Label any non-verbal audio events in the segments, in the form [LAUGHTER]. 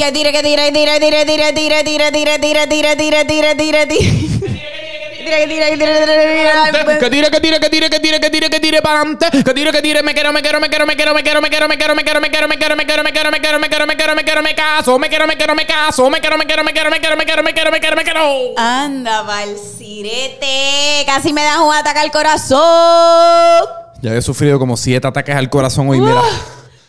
Que tire, que tire, tire, tire, tire, tire, tire, tire, tire, tire, tire, tire, tire, tire. Tire, que tire, que tire. Que tire, que tire, que tire, que tire, que tire, que tire para adelante. Que tire, que tire, me quiero, me quiero, me quiero, me quiero, me quiero, me quiero, me quiero, me quiero, me quiero, me quiero, me quiero, me quiero, me quiero, me quiero, me quiero, me quiero, me caso, me quiero, me quiero, me caso, me quiero, me quiero, me quiero, me quiero, me quiero, me quiero, me quiero, me quiero. Anda, Valcirete. Casi me das un ataque al corazón. Ya he sufrido como siete ataques al corazón hoy, mira.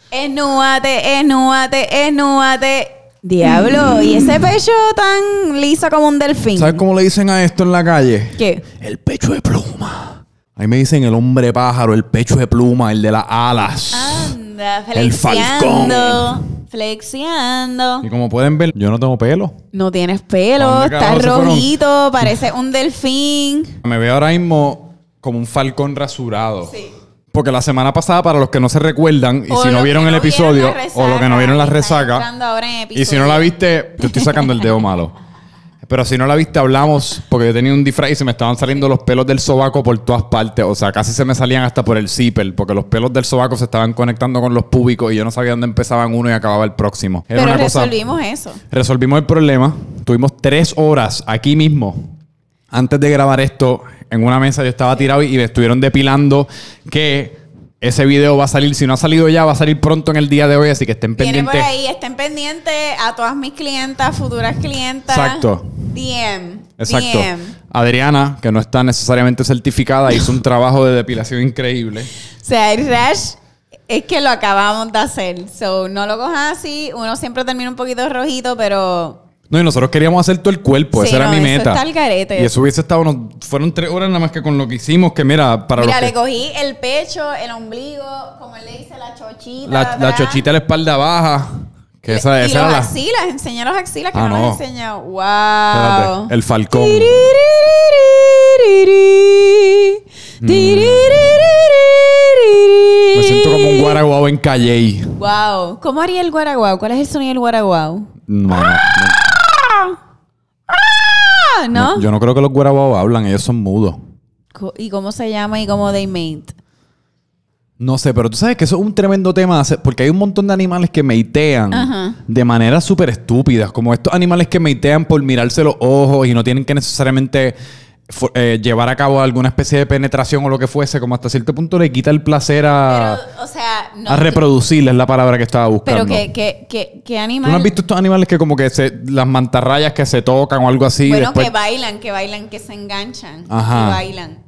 Esnúate, esnúate, esnúate. Diablo, ¿y ese pecho tan liso como un delfín? ¿Sabes cómo le dicen a esto en la calle? ¿Qué? El pecho de pluma. Ahí me dicen el hombre pájaro, el pecho de pluma, el de las alas. Anda, El flexiando. Flexiando. Y como pueden ver, yo no tengo pelo. No tienes pelo, ¿Dónde estás carajo se fueron? rojito, parece un delfín. [LAUGHS] Me veo ahora mismo como un falcón rasurado. Sí. Porque la semana pasada, para los que no se recuerdan, y O si no vieron el no episodio, o los que no vieron la resaca, y si no la viste, te estoy sacando el dedo malo. [LAUGHS] Pero si no la viste, hablamos, porque yo tenía un disfraz y se me estaban saliendo los pelos del sobaco por todas partes. O sea, casi se me salían hasta por el zipper, porque los pelos del sobaco se estaban conectando con los púbicos y yo no sabía dónde empezaban uno y acababa el próximo. Era Pero una cosa- resolvimos eso. Resolvimos el problema. Tuvimos tres horas aquí mismo. Antes de grabar esto, en una mesa yo estaba tirado y me estuvieron depilando que ese video va a salir. Si no ha salido ya, va a salir pronto en el día de hoy. Así que estén Viene por pendientes. ahí, estén pendientes a todas mis clientas, futuras clientas. Exacto. DM. Exacto. DM. Adriana, que no está necesariamente certificada, hizo un trabajo de depilación increíble. O sea, el rash es que lo acabamos de hacer. So, no lo cojas así. Uno siempre termina un poquito rojito, pero No, y nosotros queríamos hacer todo el cuerpo. Sí, Esa era no, mi eso meta. está garete. Y eso hubiese estado... fueron tres horas nada más que con lo que hicimos. Que mira, para Mira, los le que... cogí el pecho, el ombligo, como él le dice, la chochita. La, la chochita la espalda baja. Que esa, y esa los era la... axilas, enseña los axilas que Ah, no, no. los he enseñado. Wow. Espérate, el falcón. Me siento como un guaraguao en Calley. Wow. ¿Cómo haría el guaraguao? ¿Cuál es el sonido del guaraguao? No, no, Ah. Yo no creo que los guaraguao hablan, ellos son mudos. Co- ¿Y cómo se llama y cómo they mate? No sé, pero tú sabes que eso es un tremendo tema, hacer- porque hay un montón de animales que meitean Ajá. de maneras súper estúpidas, como estos animales que meitean por mirarse los ojos y no tienen que necesariamente eh, llevar a cabo alguna especie de penetración o lo que fuese, como hasta cierto punto le quita el placer a, Pero, o sea, no. a reproducir, es la palabra que estaba buscando. Pero que, que, que, que ¿Tú animal. no has visto estos animales que como que se, las mantarrayas que se tocan o algo así? bueno, después... que bailan, que bailan, que se enganchan. Ajá. Y bailan.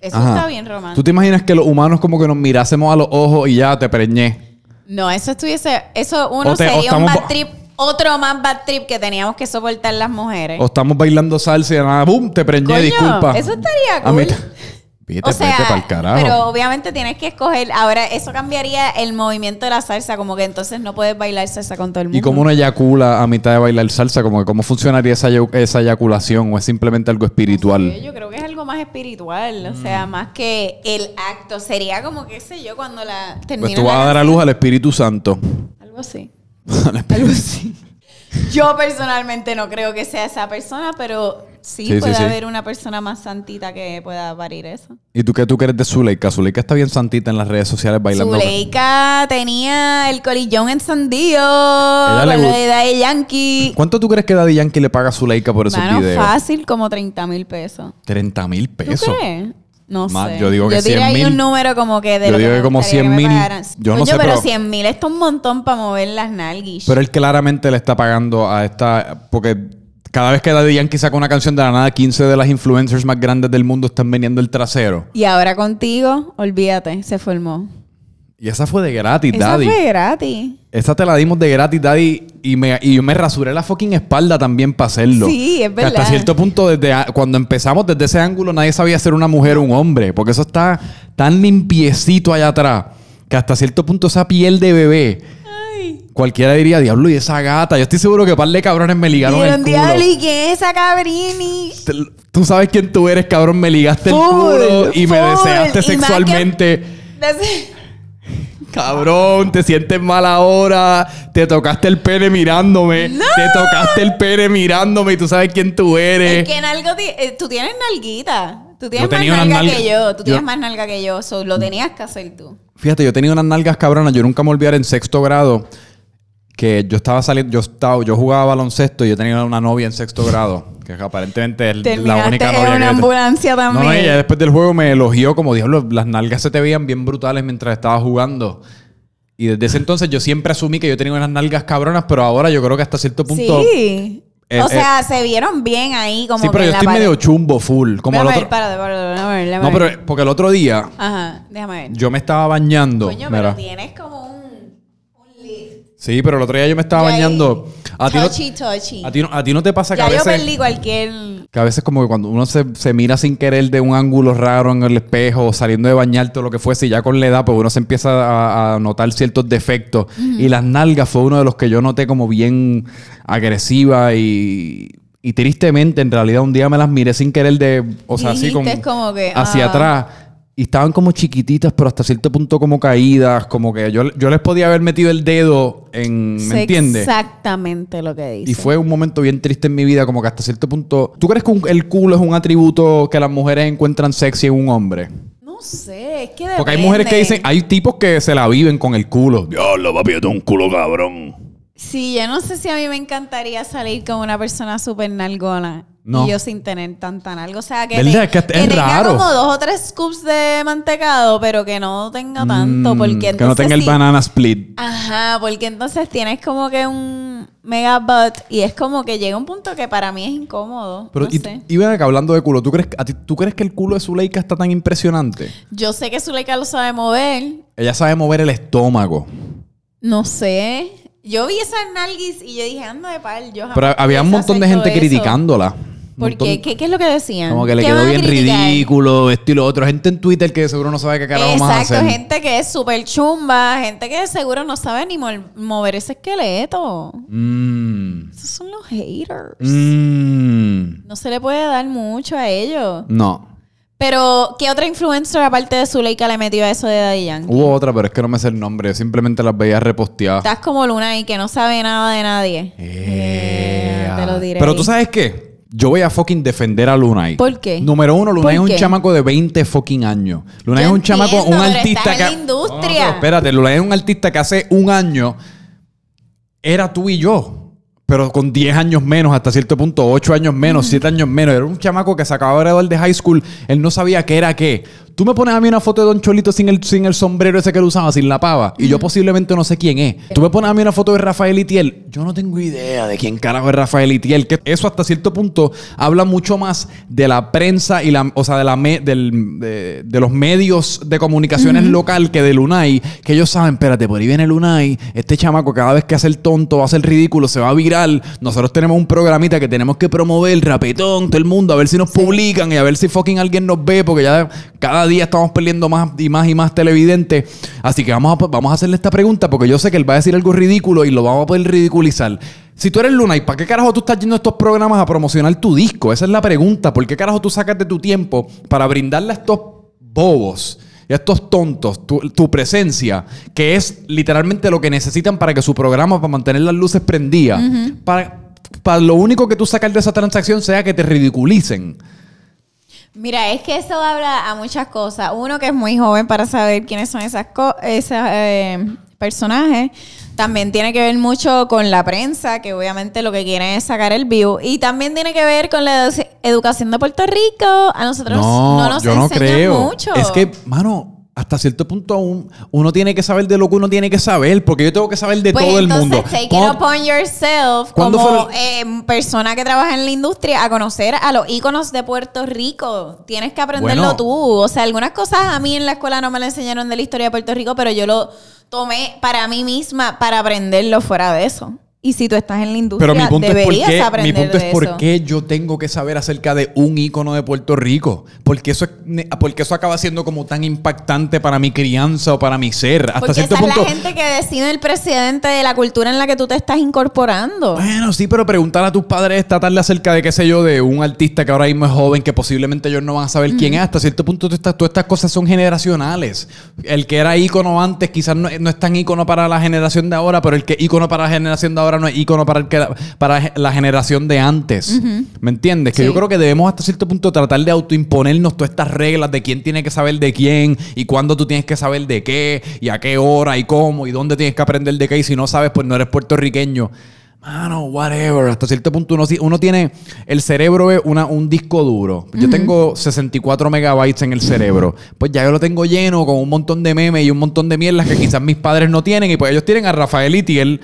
Eso Ajá. está bien romántico. ¿Tú te imaginas que los humanos como que nos mirásemos a los ojos y ya te preñé? No, eso estuviese. Eso uno te- sería un bad ba- trip. Otro más bad trip que teníamos que soportar las mujeres. O estamos bailando salsa y de nada, ¡bum! Te preñé, Coño, disculpa. Eso estaría A mí cool. te- Vete, o sea, vete pa'l carajo. pero obviamente tienes que escoger. Ahora, eso cambiaría el movimiento de la salsa, como que entonces no puedes bailar salsa con todo el mundo. ¿Y cómo uno eyacula a mitad de bailar salsa? Como que ¿Cómo funcionaría esa, eyac- esa eyaculación? ¿O es simplemente algo espiritual? Yo creo que es algo más espiritual, o sea, Mm. más que el acto. Sería como, qué sé yo, cuando la termina Pues tú vas a dar a luz al Espíritu Santo. Algo así. [LAUGHS] Algo así. Yo personalmente no creo que sea esa persona, pero sí, Sí, puede sí. haber una persona más santita que pueda parir eso. ¿Y tú qué tú crees de Zuleika? Zuleika está bien santita en las redes sociales bailando. Zuleika tenía el colillón encendido le con lo gust- de Daddy Yankee. ¿Cuánto tú crees que Daddy Yankee le paga a Zuleika por esos Mano, videos? fácil como 30 mil pesos. 30 mil ¿Tú pesos. crees? No Más, sé. yo digo que yo tiré 100 ahí mil. un número como que de Yo lo digo me que como gustaría 100 me mil. pagaran. Yo no Coño, sé, pero, pero- 100 mil esto es un montón para mover las nalguis. Pero él claramente le está pagando a esta. Porque cada vez que Daddy Yankee saca una canción de la nada, 15 de las influencers más grandes del mundo están vendiendo el trasero. Y ahora contigo, olvídate, se formó. Y esa fue de gratis, Esa Daddy. fue gratis. Esa te la dimos de gratis, Daddy. Y, me, y yo me rasuré la fucking espalda también para hacerlo. Sí, es Que Hasta verdad. cierto punto, desde a- cuando empezamos desde ese ángulo, nadie sabía ser una mujer o un hombre. Porque eso está tan limpiecito allá atrás. Que hasta cierto punto esa piel de bebé. Cualquiera diría, diablo, y esa gata. Yo estoy seguro que par de cabrones me ligaron el culo. diablo, ¿y es esa cabrini? Tú sabes quién tú eres, cabrón. Me ligaste el culo y me deseaste sexualmente. [LAUGHS] Cabrón, te sientes mal ahora. Te tocaste el pene mirándome. Te tocaste el pene mirándome y tú sabes quién tú eres. Es que en algo ti- eh, tú tienes nalguita. Tú tienes Yo más tenía nalga nalgas- que yo. Tú tienes yo- más nalga que yo. So, lo tenías que hacer tú. Fíjate, yo tenía unas nalgas cabronas. Yo nunca me olvidaré en sexto grado que yo estaba saliendo, yo estaba, yo jugaba baloncesto y yo tenía una novia en sexto grado, que aparentemente es la única en novia una que yo te- ambulancia No, también. no, ella después del juego me elogió como diablo, las nalgas se te veían bien brutales mientras estaba jugando. Y desde ese entonces yo siempre asumí que yo tenía unas nalgas cabronas, pero ahora yo creo que hasta cierto punto. Sí. Eh, o eh, sea, se vieron bien ahí como sí, pero yo estoy pared. medio chumbo full. Como el Déjame otro. ver, déjame déjame No, pero porque el otro día Ajá, déjame ver. yo me estaba bañando. Coño, mira. pero tienes como. Sí, pero el otro día yo me estaba bañando. A ti, no, touchy, touchy. a, ti no, a ti no te pasa que ya a yo perdí cualquier... Que a veces como que cuando uno se, se mira sin querer de un ángulo raro en el espejo saliendo de bañarte o lo que fuese, y ya con la edad, pues uno se empieza a, a notar ciertos defectos. Y las nalgas fue uno de los que yo noté como bien agresiva y, y tristemente, en realidad, un día me las miré sin querer de, o sea, así como, como que, hacia ah. atrás. Y estaban como chiquititas, pero hasta cierto punto como caídas, como que yo, yo les podía haber metido el dedo en, ¿me Sé entiendes? Exactamente lo que dice. Y fue un momento bien triste en mi vida, como que hasta cierto punto. ¿Tú crees que un- el culo es un atributo que las mujeres encuentran sexy en un hombre? No sé, es que Porque hay mujeres que depende. dicen, hay tipos que se la viven con el culo. Diablo, papi, yo tengo un culo cabrón. Sí, yo no sé si a mí me encantaría salir con una persona súper nalgona. No. Y yo sin tener tanta nalga. O sea, que, te- Es que que tenga como dos o tres scoops de mantecado, pero que no tenga tanto. Mm, Porque que entonces no tenga el sí- banana split. Ajá, porque entonces tienes como que un mega butt y es como que llega un punto que para mí es incómodo. Pero, no y, sé. y ven acá, hablando de culo, ¿tú crees, que- a ti- ¿tú crees que el culo de Zuleika está tan impresionante? Yo sé que Zuleika lo sabe mover. Ella sabe mover el estómago. No sé. Yo vi esas nalguis y yo dije, anda de pal. Yo jamás Pero había un montón de gente eso. criticándola. Un ¿Por montón- qué? ¿Qué, es lo que decían? Como que le ¿Qué quedó bien ridículo, esto y lo otro. Gente en Twitter que seguro no sabe qué carajo más Exacto, hacer. gente que es súper chumba, gente que seguro no sabe ni mover ese esqueleto. Mm. Esos son los haters. Mm. No se le puede dar mucho a ellos. No. Pero, ¿qué otra influencer aparte de Zuleika le metió a eso de Daddy Yankee? Hubo otra, pero es que no me sé el nombre. Yo simplemente las veía reposteadas. Estás como Luna y que no sabe nada de nadie. Eh, te lo diré. Pero tú sabes qué? Yo voy a fucking defender a Lunay. ¿Por qué? Número uno, Lunay es ¿Por un qué? chamaco de 20 fucking años. Lunay es un chamaco, un pero artista estás que. en la industria. No, espérate, Lunay es un artista que hace un año era tú y yo. Pero con 10 años menos, hasta cierto punto, 8 años menos, 7 años menos. Era un chamaco que se acababa de graduar de high school. Él no sabía qué era qué. Tú me pones a mí una foto de Don Cholito sin el, sin el sombrero ese que él usaba, sin la pava. Y yo posiblemente no sé quién es. Tú me pones a mí una foto de Rafael Itiel. Yo no tengo idea de quién carajo es Rafael Itiel. Que eso hasta cierto punto habla mucho más de la prensa y la, o sea, de, la me- del- de, de los medios de comunicaciones local que de Lunay. Que ellos saben, espérate, por ahí viene Lunay. Este chamaco cada vez que hace el tonto, va a hacer ridículo, se va a viral. Nosotros tenemos un programita que tenemos que promover, rapetón, todo el mundo, a ver si nos publican y a ver si fucking alguien nos ve, porque ya cada día estamos perdiendo más y más y más televidentes. Así que vamos a, vamos a hacerle esta pregunta, porque yo sé que él va a decir algo ridículo y lo vamos a poder ridiculizar. Si tú eres Luna, ¿y para qué carajo tú estás yendo a estos programas a promocionar tu disco? Esa es la pregunta. ¿Por qué carajo tú sacas de tu tiempo para brindarle a estos bobos? y a estos tontos, tu, tu presencia, que es literalmente lo que necesitan para que su programa, para mantener las luces prendidas, para, para lo único que tú sacas de esa transacción sea que te ridiculicen. Mira, es que eso habla a muchas cosas. Uno que es muy joven para saber quiénes son esas co- esos eh, personajes. También tiene que ver mucho con la prensa, que obviamente lo que quieren es sacar el view. Y también tiene que ver con la edu- educación de Puerto Rico. A nosotros no, nos yo no enseñan creo. mucho. Es que, mano, hasta cierto punto un- uno tiene que saber de lo que uno tiene que saber, porque yo tengo que saber de Pues todo el mundo. Take it upon yourself ¿Cuándo como eh, persona que trabaja en la industria a conocer a los íconos de Puerto Rico. Tienes que aprenderlo Bueno. tú. O sea, algunas cosas a mí en la escuela no me lo enseñaron de la historia de Puerto Rico, pero yo lo tomé para mí misma para aprenderlo fuera de eso. Y si tú estás en la industria, Pero mi punto es por qué, mi punto es por qué yo tengo que saber acerca de un ícono de Puerto Rico. Porque eso, es, porque eso acaba siendo como tan impactante para mi crianza o para mi ser. Hasta Porque cierto esa punto. es la gente que decide el presidente de la cultura en la que tú te estás incorporando. Bueno, sí, pero preguntar a tus padres esta tarde acerca de, qué sé yo, de un artista que ahora mismo es joven, que posiblemente ellos no van a saber quién es. Hasta cierto punto, todas estas, todas estas cosas son generacionales. El que era ícono antes, quizás no, no es tan ícono para la generación de ahora, pero el que ícono para la generación de ahora ahora no es ícono para, el que la, para la generación de antes. ¿Me entiendes? Que Sí. yo creo que debemos hasta cierto punto tratar de autoimponernos todas estas reglas de quién tiene que saber de quién y cuándo tú tienes que saber de qué y a qué hora y cómo y dónde tienes que aprender de qué y si no sabes pues no eres puertorriqueño. Mano, whatever. Hasta cierto punto uno, uno tiene... El cerebro es una, un disco duro. Yo tengo 64 megabytes en el cerebro. Pues ya yo lo tengo lleno con un montón de memes y un montón de mierdas que quizás mis padres no tienen. Y pues ellos tienen a Rafael Itiel.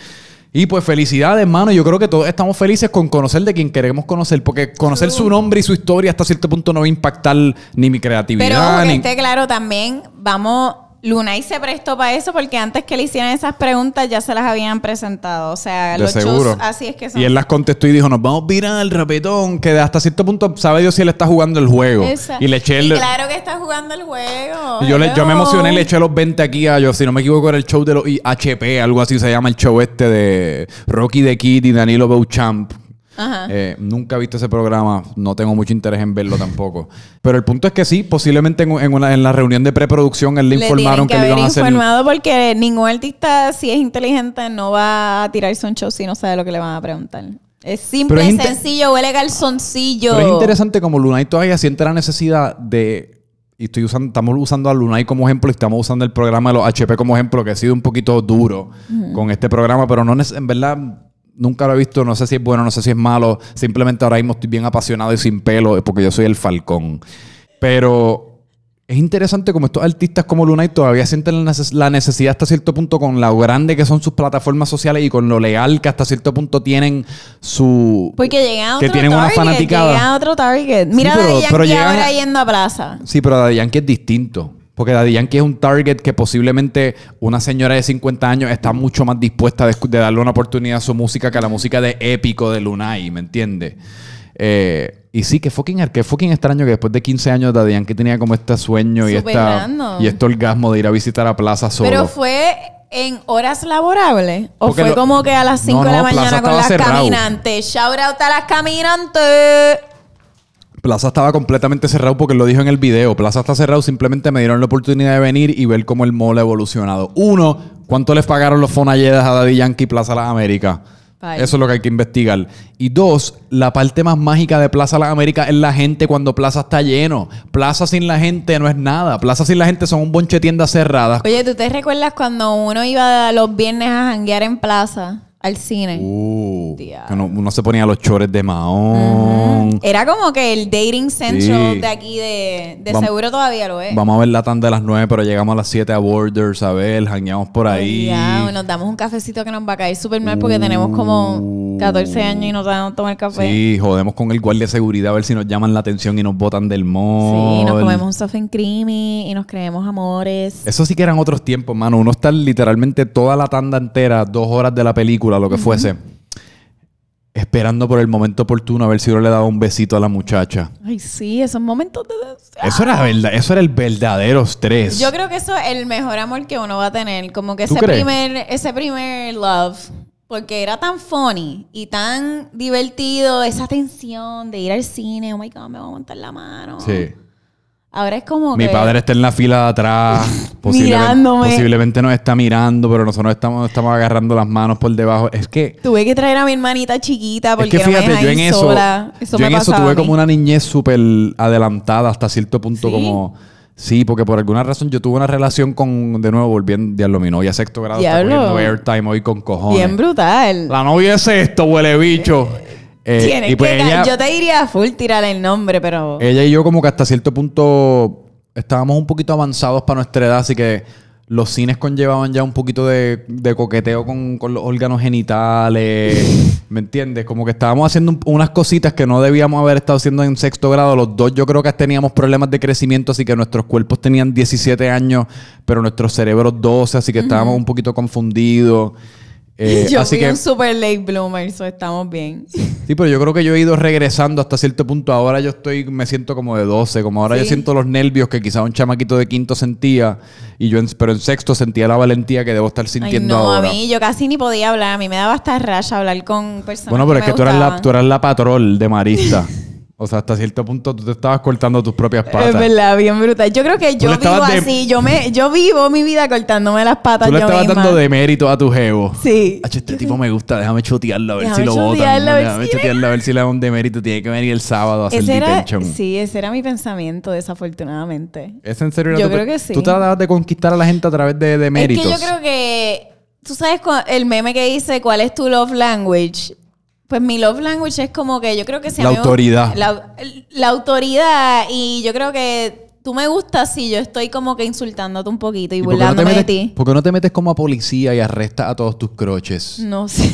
Y pues felicidades, hermano. Yo creo que todos estamos felices con conocer de quien queremos conocer. Porque conocer su nombre y su historia hasta cierto punto no va a impactar ni mi creatividad. Pero que ni... esté claro también, vamos, Lunay se prestó para eso porque antes que le hicieran esas preguntas ya se las habían presentado. O sea, De los seguro. shows así es que son. Y él las contestó y dijo, nos vamos viral, rapetón. Que hasta cierto punto sabe Dios si él está jugando el juego. Esa- Y le eché el... Y claro que está jugando el juego. Y yo, le- yo me emocioné, le eché los 20 aquí a yo, si no me equivoco, era el show de los HP, algo así se llama el show este de Rocky the Kid y Danilo Beauchamp. Ajá. Eh, nunca he visto ese programa, no tengo mucho interés en verlo tampoco. Pero el punto es que sí, posiblemente en, en una, en la reunión de preproducción él le, Le informaron que, que le iban a hacer. informado porque ningún artista, si es inteligente, no va a tirarse un show si no sabe lo que le van a preguntar. Es simple, es sencillo, huele calzoncillo. Pero es interesante como Lunay todavía siente la necesidad de. Y estoy usando, estamos usando a Lunay como ejemplo y estamos usando el programa de los HP como ejemplo, que ha sido un poquito duro con este programa, pero no en verdad nunca lo he visto, no sé si es bueno, no sé si es malo. Simplemente ahora mismo estoy bien apasionado y sin pelo, porque yo soy el Falcón. Pero es interesante como estos artistas como Lunay todavía sienten la, neces- la necesidad hasta cierto punto con lo grande que son sus plataformas sociales y con lo leal que hasta cierto punto tienen su... Porque llegan a que otro tienen una fanaticada. Llegan a otro target. Mira pero- a Daddy pero Yankee llegan ahora yendo a plaza. Sí, pero Daddy Yankee es distinto. Porque Daddy Yankee es un target que posiblemente una señora de 50 años está mucho más dispuesta de, darle una oportunidad a su música que a la música de épico de Lunay, ¿me entiendes? Eh, y sí, que fucking, que fucking extraño que después de 15 años Daddy Yankee tenía como este sueño y, esta, y este orgasmo de ir a visitar a Plaza solo. Pero fue en horas laborables. O Porque fue lo- como que a las 5 No, de la no, mañana con las cerrado. caminantes. Shout out a las caminantes. Plaza estaba completamente cerrado porque lo dijo en el video. Plaza está cerrado, simplemente me dieron la oportunidad de venir y ver cómo el mall ha evolucionado. Uno, ¿cuánto les pagaron los Fonalledas a Daddy Yankee y Plaza Las Américas? Eso es lo que hay que investigar. Y dos, la parte más mágica de Plaza Las Américas es la gente cuando Plaza está lleno. Plaza sin la gente no es nada. Plaza sin la gente son un bonche de tiendas cerradas. Oye, ¿tú te recuerdas cuando uno iba los viernes a janguear en plaza al cine? Uh, que uno, uno se ponía los chores de Mahón. Era como que el dating central Sí. de aquí de, de seguro todavía lo es. Vamos a ver la tanda de las 9, pero llegamos a las 7 a Borders a ver, jangueamos por ahí. Ya, nos damos un cafecito que nos va a caer súper mal porque tenemos como 14 años y no sabemos tomar café. Sí, jodemos con el guardia de seguridad a ver si nos llaman la atención y nos botan del mall. Sí, nos comemos un soft and creamy y nos creemos amores. Eso sí que eran otros tiempos, mano. Uno está literalmente toda la tanda entera, dos horas de la película, lo que fuese, esperando por el momento oportuno a ver si uno le daba un besito a la muchacha. Ay, sí, esos momentos de... Eso era verdad, eso era el verdadero estrés. Yo creo que eso es el mejor amor que uno va a tener. Como que ¿Tú ese crees? primer, ese primer love. Porque era tan funny y tan divertido esa tensión de ir al cine. Oh my God, me va a montar la mano. Sí. Ahora es como Mi que... padre está en la fila de atrás. [LAUGHS] posiblemente, Mirándome. posiblemente nos está mirando, pero nosotros estamos, estamos agarrando las manos por debajo. Es que Tuve que traer a mi hermanita chiquita Es porque que no me fíjate, deja yo en eso, sola. Eso yo me en eso tuve como una niñez súper adelantada hasta cierto punto, ¿Sí? como sí, porque por alguna razón yo tuve una relación con, de nuevo, volviendo, diablo, mi novia sexto grado, está Diablo. cogiendo airtime hoy con cojones. Bien brutal. La novia es esto, huele bicho. Eh, Tienes y pues que- ella, Yo te diría full tirar el nombre, pero... ella y yo como que hasta cierto punto estábamos un poquito avanzados para nuestra edad, así que los cines conllevaban ya un poquito de, de coqueteo con, con los órganos genitales, [LAUGHS] ¿me entiendes? Como que estábamos haciendo un- unas cositas que no debíamos haber estado haciendo en sexto grado. Los dos yo creo que teníamos problemas de crecimiento, así que nuestros cuerpos tenían 17 años, pero nuestros cerebros 12, así que estábamos un poquito confundidos. Eh, [LAUGHS] yo así fui que un super late bloomer, so estamos bien. Sí, pero yo creo que yo he ido regresando hasta cierto punto. Ahora yo estoy, me siento como de 12, como ahora yo siento los nervios que quizá un chamaquito de quinto sentía, y yo en- pero en sexto sentía la valentía que debo estar Ay, sintiendo no, ahora. a mí yo casi ni podía hablar. A mí me daba hasta racha hablar con personas bueno, pero es que tú eras, la, tú eras la patrol de Marista. [LAUGHS] O sea, hasta cierto punto tú te estabas cortando tus propias patas. Es verdad, bien brutal. Yo creo que yo vivo de- así. Yo me, yo vivo mi vida cortándome las patas Tú le yo estabas misma. dando de mérito a tu jevo. Sí. Hacho, este tipo me gusta, déjame chotearlo a ver Déjame si lo botan. ver Déjame si- chotearlo a ver si le da un demérito. Tiene que venir el sábado a hacer Ese era, sí, ese era mi pensamiento, desafortunadamente. ¿Es en serio? Yo creo que sí. Tú tratabas de conquistar a la gente a través de, de méritos. Es que yo creo que. Tú sabes el meme que dice cuál es tu love language. Pues mi love language es como que yo creo que a La me- autoridad. La, la autoridad y yo creo que tú me gustas si yo estoy como que insultándote un poquito y, ¿Y no burlándome de ti. ¿Por qué no te metes como a policía y arrestas a todos tus croches? No sé.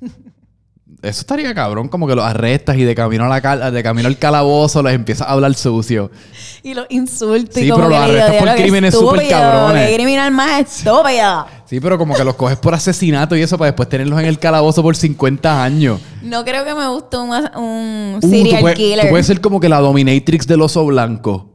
[LAUGHS] Eso estaría cabrón, como que los arrestas y de camino a la cal- de camino al calabozo les empiezas a hablar sucio. Y los insulto Sí, y como pero que los arrestas por "Diablo, qué crímenes súper cabrones". Criminal más estúpido. Sí, pero como que los coges por asesinato y eso para después tenerlos en el calabozo por 50 años. No creo que me guste un, un Uh, tú serial puedes, killer. tú puedes ser como que la dominatrix del oso blanco.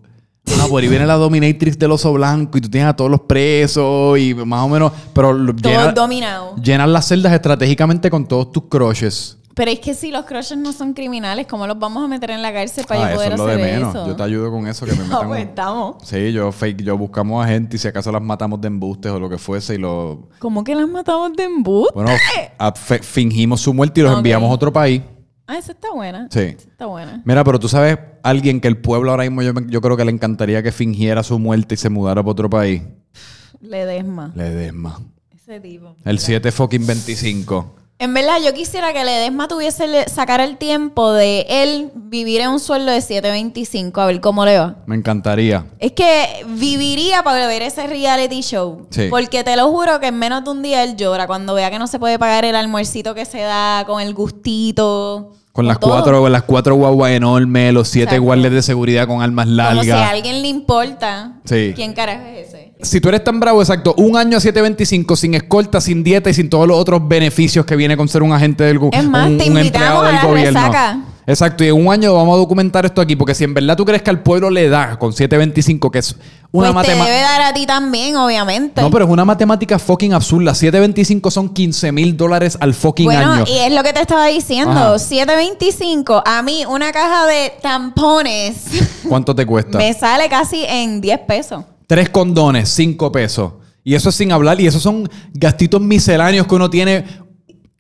No, por ahí viene la dominatrix del oso blanco y tú tienes a todos los presos y más o menos, pero lo- Todo llena- dominado. llenas las celdas estratégicamente con todos tus crushes. Pero es que si los crushes no son criminales, ¿cómo los vamos a meter en la cárcel para Ah, yo eso poder es lo de hacer menos. eso? Yo te ayudo con eso, que me [LAUGHS] metan pues un- estamos. Sí, yo fake, yo buscamos a gente y si acaso las matamos de embustes o lo que fuese y lo... ¿Cómo que las matamos de embuste? Bueno, a- fe- fingimos su muerte y los enviamos a otro país. Ah, esa está buena. Sí. Esa está buena. Mira, pero tú sabes, alguien que el pueblo ahora mismo yo, yo creo que le encantaría que fingiera su muerte y se mudara para otro país. Ledesma. Ledesma. Ese tipo. El 7 fucking 25. En verdad, yo quisiera que Ledesma tuviese sacar el tiempo de él vivir en un sueldo de 7.25, a ver cómo le va. Me encantaría. Es que viviría para ver ese reality show. Sí. Porque te lo juro que en menos de un día él llora cuando vea que no se puede pagar el almuercito que se da con el gustito. Con las todo. cuatro, con las cuatro guaguas enormes, los siete Exacto. guardias de seguridad con armas Como si a largas. alguien le importa. Sí. ¿Quién carajo es ese? Si tú eres tan bravo, exacto, un año a 725 sin escolta, sin dieta y sin todos los otros beneficios que viene con ser un agente del gobierno. Es más, un, te un invitamos a la gobierno. resaca. Exacto, y en un año vamos a documentar esto aquí, porque si en verdad tú crees que al pueblo le da con 725, que es una pues te debe matemática. dar a ti también, obviamente. No, pero es una matemática fucking absurda. 725 son 15 mil dólares al fucking bueno, año. y es lo que te estaba diciendo. Ajá. 7.25. A mí, una caja de tampones ¿Cuánto te cuesta? [LAUGHS] me sale casi en 10 pesos. Tres condones, cinco pesos. Y eso es sin hablar. Y esos son gastitos misceláneos que uno tiene.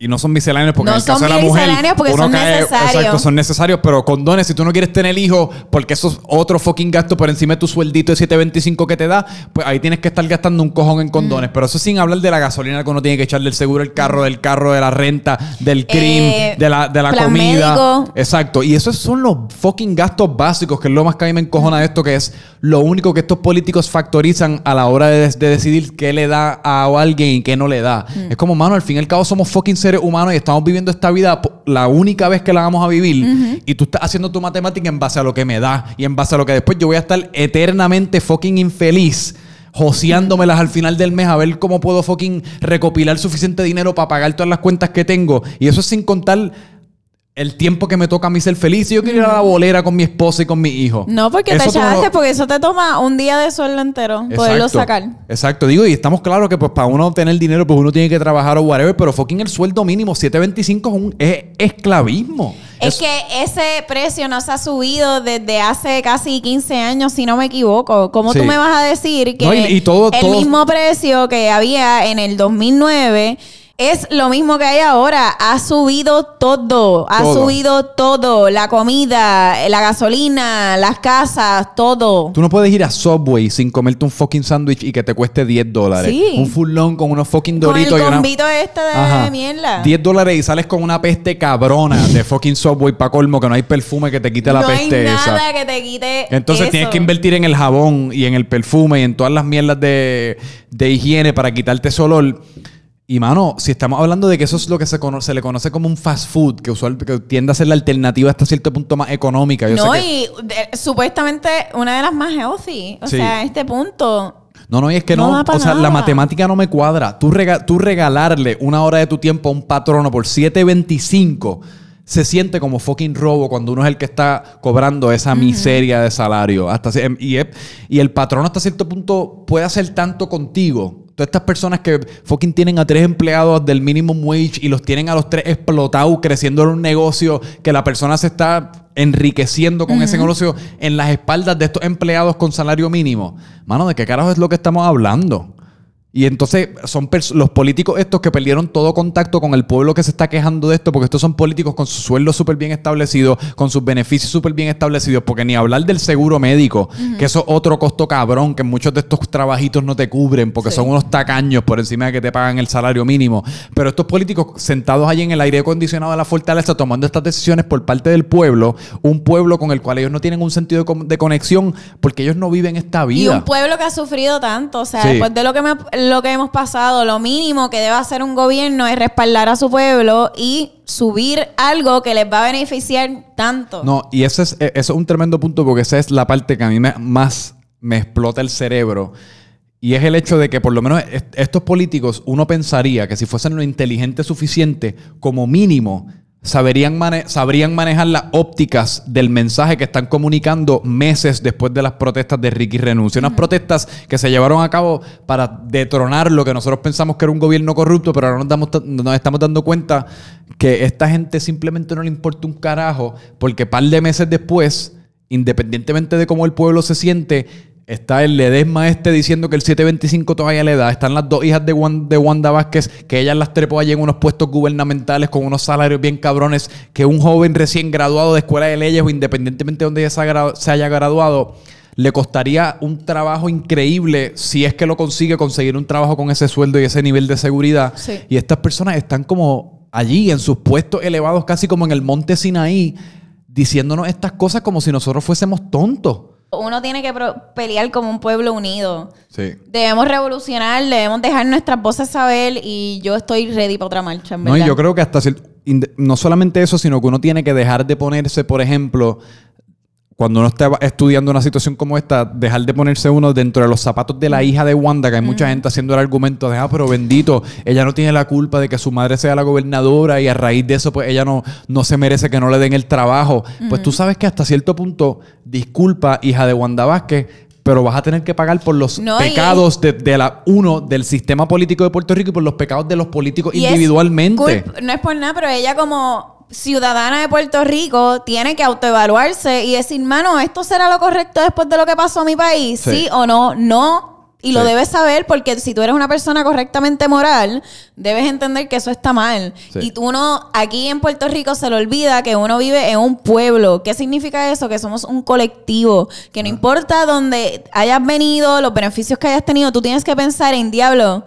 Y no son misceláneos porque No en el caso son de la mujer. porque uno son necesarios. Exacto, son necesarios. Pero condones, si tú no quieres tener hijos, porque eso es otro fucking gasto por encima de tu sueldito de 725 que te da, pues ahí tienes que estar gastando un cojón en Mm. condones. Pero eso sin hablar de la gasolina que uno tiene que echar, del seguro del carro, del carro, de la renta, del crimen, Eh, de la, de la plan comida. médico. Exacto. Y esos son los fucking gastos básicos, que es lo más que a mí me encojona de esto, que es lo único que estos políticos factorizan a la hora de, de decidir qué le da a alguien y qué no le da. Es como, mano, al fin y al cabo somos fucking seres humanos y estamos viviendo esta vida la única vez que la vamos a vivir. Y tú estás haciendo tu matemática en base a lo que me da y en base a lo que después yo voy a estar eternamente fucking infeliz. Joseándomelas al final del mes a ver cómo puedo fucking recopilar suficiente dinero para pagar todas las cuentas que tengo. Y eso es sin contar el tiempo que me toca a mí ser feliz. Si yo quiero ir a la bolera con mi esposa y con mi hijo. No, porque Eso te lo- echaste, porque eso te toma un día de sueldo entero poderlo sacar. Exacto. Digo, y estamos claros que pues para uno obtener dinero, pues uno tiene que trabajar o whatever, pero fucking el sueldo mínimo, 725 es un es esclavismo. Es que ese precio no se ha subido desde hace casi 15 años, si no me equivoco. ¿Cómo Sí. tú me vas a decir que No, y- y todo- el todo- mismo precio que había en el 2009 es lo mismo que hay ahora? Ha subido todo. Ha Todo. subido todo. La comida, la gasolina, las casas, todo. Tú no puedes ir a Subway sin comerte un fucking sándwich y que te cueste 10 dólares. Sí. Un full long con unos fucking Con el doritos y una... combito este de Ajá. mierda. 10 dólares y sales con una peste cabrona de fucking Subway para colmo, que no hay perfume que te quite la no peste hay esa. nada que te quite Entonces eso. tienes que invertir en el jabón y en el perfume y en todas las mierdas de, de higiene para quitarte ese olor. Y mano, si estamos hablando de que eso es lo que se, le conoce como un fast food, que, usual, que tiende a ser la alternativa hasta cierto punto más económica. Yo No, sé que- y de- supuestamente una de las más healthy. O Sí. sea, a este punto. No, no, y es que No o sea, la matemática no me cuadra. Tú, rega- tú regalarle una hora de tu tiempo a un patrono por 7.25 se siente como fucking robo cuando uno es el que está cobrando esa miseria de salario. Hasta, y, y el patrón hasta cierto punto puede hacer tanto contigo. Todas estas personas que fucking tienen a tres empleados del minimum wage y los tienen a los tres explotados, creciendo en un negocio que la persona se está enriqueciendo con ese negocio en las espaldas de estos empleados con salario mínimo. Mano, ¿de qué carajo es lo que estamos hablando? Y entonces son los políticos estos que perdieron todo contacto con el pueblo que se está quejando de esto, porque estos son políticos con su sueldo súper bien establecido, con sus beneficios súper bien establecidos, porque ni hablar del seguro médico, que eso es otro costo cabrón, que muchos de estos trabajitos no te cubren, porque son unos tacaños por encima de que te pagan el salario mínimo. Pero estos políticos sentados allí en el aire acondicionado de la fortaleza, tomando estas decisiones por parte del pueblo, un pueblo con el cual ellos no tienen un sentido de, conexión, porque ellos no viven esta vida. Y un pueblo que ha sufrido tanto, o sea, después de lo que me lo que hemos pasado, lo mínimo que debe hacer un gobierno es respaldar a su pueblo y subir algo que les va a beneficiar tanto. No, y ese es, e, es un tremendo punto porque esa es la parte que a mí más me explota el cerebro. Y es el hecho de que por lo menos estos políticos, uno pensaría que si fuesen lo inteligente suficiente, como mínimo, Saberían sabrían manejar las ópticas del mensaje que están comunicando meses después de las protestas de Ricky Renuncia. Unas protestas que se llevaron a cabo para detronar lo que nosotros pensamos que era un gobierno corrupto, pero ahora nos, damos, nos estamos dando cuenta que esta gente simplemente no le importa un carajo, porque par de meses después, independientemente de cómo el pueblo se siente, Está el Ledesma este diciendo que el 725 todavía le da. Están las dos hijas de, de Wanda Vázquez, que ellas las trepó allí en unos puestos gubernamentales con unos salarios bien cabrones, que un joven recién graduado de escuela de leyes o independientemente de donde ella se haya graduado, le costaría un trabajo increíble si es que lo consigue conseguir un trabajo con ese sueldo y ese nivel de seguridad. Y estas personas están como allí en sus puestos elevados, casi como en el monte Sinaí, diciéndonos estas cosas como si nosotros fuésemos tontos. Uno tiene que pelear como un pueblo unido. Sí. Debemos revolucionar, debemos dejar nuestras voces saber y yo estoy ready para otra marcha, No, y yo creo que hasta no solamente eso, sino que uno tiene que dejar de ponerse, por ejemplo, cuando uno está estudiando una situación como esta, dejar de ponerse uno dentro de los zapatos de la hija de Wanda, que hay mucha gente haciendo el argumento de, ah, pero bendito, ella no tiene la culpa de que su madre sea la gobernadora y a raíz de eso, pues ella no, no se merece que no le den el trabajo. Pues tú sabes que hasta cierto punto, disculpa, hija de Wanda Vázquez, pero vas a tener que pagar por los pecados de, la uno del sistema político de Puerto Rico y por los pecados de los políticos individualmente. no es por nada, pero ella como ciudadana de Puerto Rico tiene que autoevaluarse y decir, mano, ¿esto será lo correcto después de lo que pasó en mi país? ¿Sí, o no? No. Y lo debes saber porque si tú eres una persona correctamente moral, debes entender que eso está mal. Y tú no, aquí en Puerto Rico se le olvida que uno vive en un pueblo. ¿Qué significa eso? Que somos un colectivo. Que no ah. importa dónde hayas venido, los beneficios que hayas tenido, tú tienes que pensar en diablo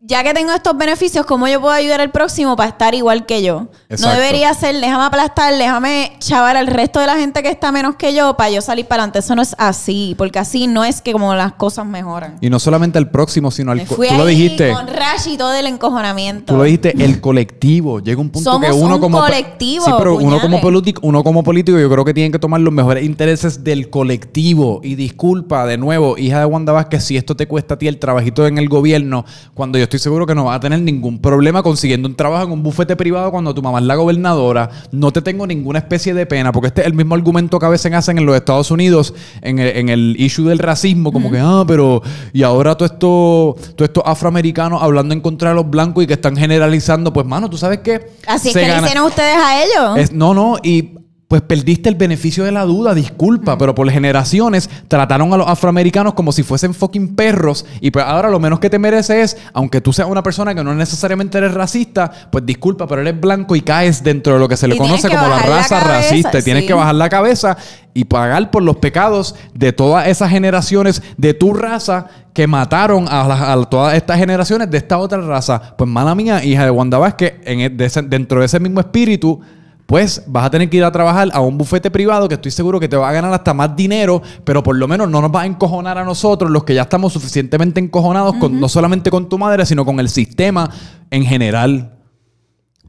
ya que tengo estos beneficios, ¿cómo yo puedo ayudar al próximo para estar igual que yo? No debería ser, déjame aplastar, déjame chavar al resto de la gente que está menos que yo para yo salir para adelante. Eso no es así, porque así no es que como las cosas mejoran. Y no solamente al próximo, sino al... Fui tú lo dijiste. Con Rash y todo el encojonamiento. Tú lo dijiste, el colectivo. Llega un punto que uno un como... colectivo, Sí, pero uno como, político, uno como político yo creo que tienen que tomar los mejores intereses del colectivo. Y disculpa, de nuevo, hija de Wanda Vázquez, si esto te cuesta a ti el trabajito en el gobierno, cuando yo estoy seguro que no va a tener ningún problema consiguiendo un trabajo en un bufete privado cuando tu mamá es la gobernadora. No te tengo ninguna especie de pena, porque este es el mismo argumento que a veces hacen en los Estados Unidos en el, issue del racismo, como que, ah, pero, y ahora todo esto, todo estos afroamericanos hablando en contra de los blancos y que están generalizando, pues, mano, ¿tú sabes qué? Así es que le hicieron ustedes a ellos. no, no, y pues perdiste el beneficio de la duda, disculpa, pero por generaciones trataron a los afroamericanos como si fuesen fucking perros y pues ahora lo menos que te mereces es, aunque tú seas una persona que no necesariamente eres racista, pues disculpa, pero eres blanco y caes dentro de lo que se le conoce como la raza racista. Y tienes que bajar la cabeza y pagar por los pecados de todas esas generaciones de tu raza que mataron a, todas estas generaciones de esta otra raza. Pues mala mía, hija de Wanda Vázquez, en e, dentro de ese mismo espíritu pues vas a tener que ir a trabajar a un bufete privado que estoy seguro que te va a ganar hasta más dinero, pero por lo menos no nos va a encojonar a nosotros, los que ya estamos suficientemente encojonados, con, no solamente con tu madre, sino con el sistema en general.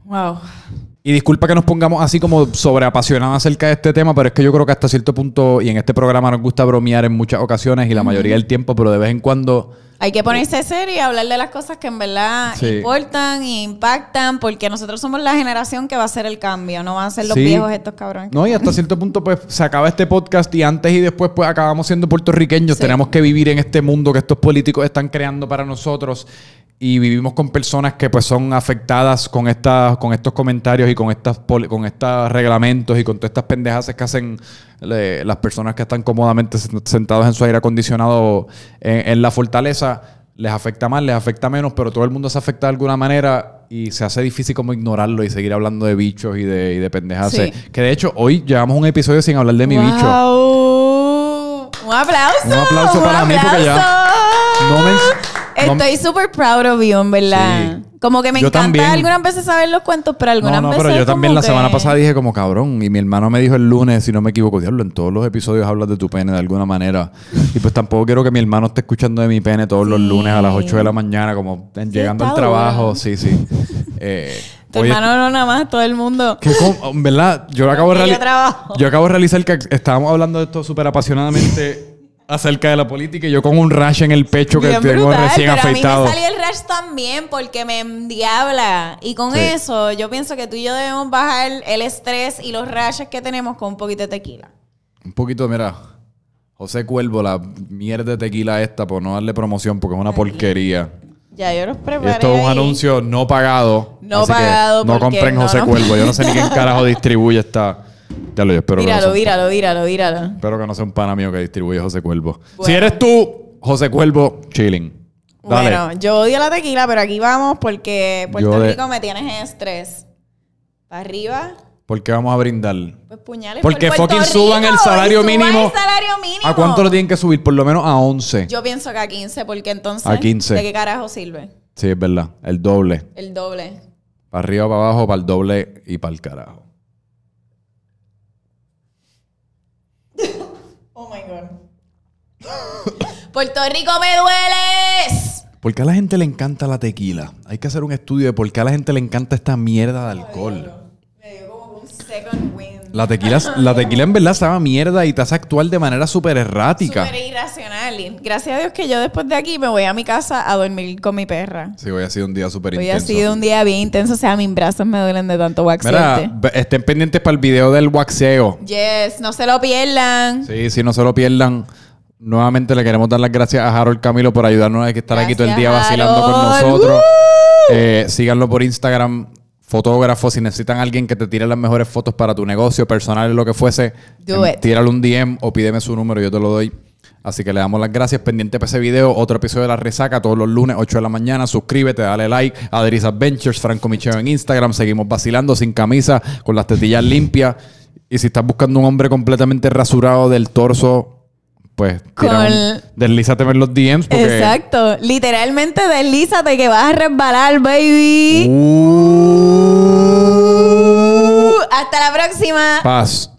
Wow. Y disculpa que nos pongamos así como sobreapasionados acerca de este tema, pero es que yo creo que hasta cierto punto, y en este programa nos gusta bromear en muchas ocasiones y la mayoría del tiempo, pero de vez en cuando Hay que ponerse serio y hablar de las cosas que en verdad Sí. importan e impactan, porque nosotros somos la generación que va a hacer el cambio, no van a ser los Sí. viejos estos cabrones. No, y hasta cierto punto, pues, se acaba este podcast y antes y después, pues, acabamos siendo puertorriqueños. Sí. Tenemos que vivir en este mundo que estos políticos están creando para nosotros y vivimos con personas que, pues, son afectadas con, estas, con estos comentarios y con estas con estos reglamentos y con todas estas pendejas que hacen le- las personas que están cómodamente sen- sentados en su aire acondicionado en, en la fortaleza. Les afecta más, les afecta menos, pero todo el mundo se afecta de alguna manera y se hace difícil como ignorarlo y seguir hablando de bichos y de, y de pendejas. Sí. Que de hecho, hoy llevamos un episodio sin hablar de mi bicho. ¡Wow! Un aplauso. Un aplauso para mí, porque ya aplauso. no no- Estoy súper proud of you, en verdad. Sí. Como que me Yo encanta también. algunas veces saber los cuentos, pero algunas No, no, veces. pero yo también la semana pasada dije como cabrón y mi hermano me dijo el lunes, si no me equivoco, diablo, en todos los episodios hablas de tu pene de alguna manera. Y pues tampoco quiero que mi hermano esté escuchando de mi pene todos los lunes a las 8 de la mañana, como llegando al trabajo. duro. Sí, sí. [LAUGHS] Eh, Tu oye, hermano no nada más, todo el mundo. en verdad, yo acabo de. Yo acabo de realizar que estábamos hablando de esto súper apasionadamente [LAUGHS] acerca de la política y yo con un rash en el pecho que Bien tengo brutal, recién pero afeitado. a mí me salió el rash también porque me endiabla. Y con Sí. eso, yo pienso que tú y yo debemos bajar el estrés y los rashes que tenemos con un poquito de tequila. Un poquito, mira. José Cuervo, la mierda de tequila esta, por no darle promoción porque es una porquería. Ya, yo los preparé. esto es un ahí. anuncio no pagado. No así que pagado, No porque compren no, José no. Cuervo. Yo no sé ni quién [LAUGHS] carajo distribuye esta. Ya lo yo espero que no Víralo, sea- víralo, víralo, víralo. Espero que no sea un pana mío que distribuye José Cuervo. Si eres tú, José Cuervo, chilling. Dale. Bueno, yo odio la tequila, pero aquí vamos porque Puerto Yo de- Rico me tienes en estrés. Para arriba, ¿Por qué vamos a brindar? pues puñales. Porque por Puerto fucking suban el salario y suban mínimo. el salario mínimo. ¿A cuánto lo tienen que subir? Por lo menos a 11. Yo pienso que a 15, porque entonces. A 15. ¿De qué carajo sirve? Sí, es verdad. El doble. El doble. Para arriba, para abajo, para el doble y para el carajo. Oh my God. Puerto Rico me dueles. ¿Por qué a la gente le encanta la tequila? Hay que hacer un estudio de por qué a la gente le encanta esta mierda de alcohol. Me dio como un second wind. La tequila, la tequila en verdad sabe a mierda y te hace actuar de manera súper errática. Súper irracional. Gracias a Dios que yo después de aquí me voy a mi casa a dormir con mi perra. Sí, hoy ha sido un día súper Hoy intenso. ha sido un día bien intenso. O sea, mis brazos me duelen de tanto Mira, waxearte. ve- estén pendientes para el video del waxeo. Yes, no se lo pierdan. Sí, si no se lo pierdan. Nuevamente le queremos dar las gracias a Harold Camilo por ayudarnos a estar aquí todo el día vacilando con nosotros. Eh, síganlo por Instagram. Fotógrafos, si necesitan a alguien que te tire las mejores fotos para tu negocio personal, lo que fuese, it. tírale un DM o pídeme su número, yo te lo doy. Así que le damos las gracias. Pendiente para ese video. Otro episodio de La Resaca todos los lunes, 8 de la mañana. Suscríbete, dale like. Adris Adventures, Franco Micheo en Instagram. Seguimos vacilando sin camisa, con las tetillas limpias. Y si estás buscando un hombre completamente rasurado del torso, pues Con- un- deslízate en los DMs. Porque, Exacto. Literalmente deslízate que vas a resbalar, baby. Uh, Hasta la próxima. paz.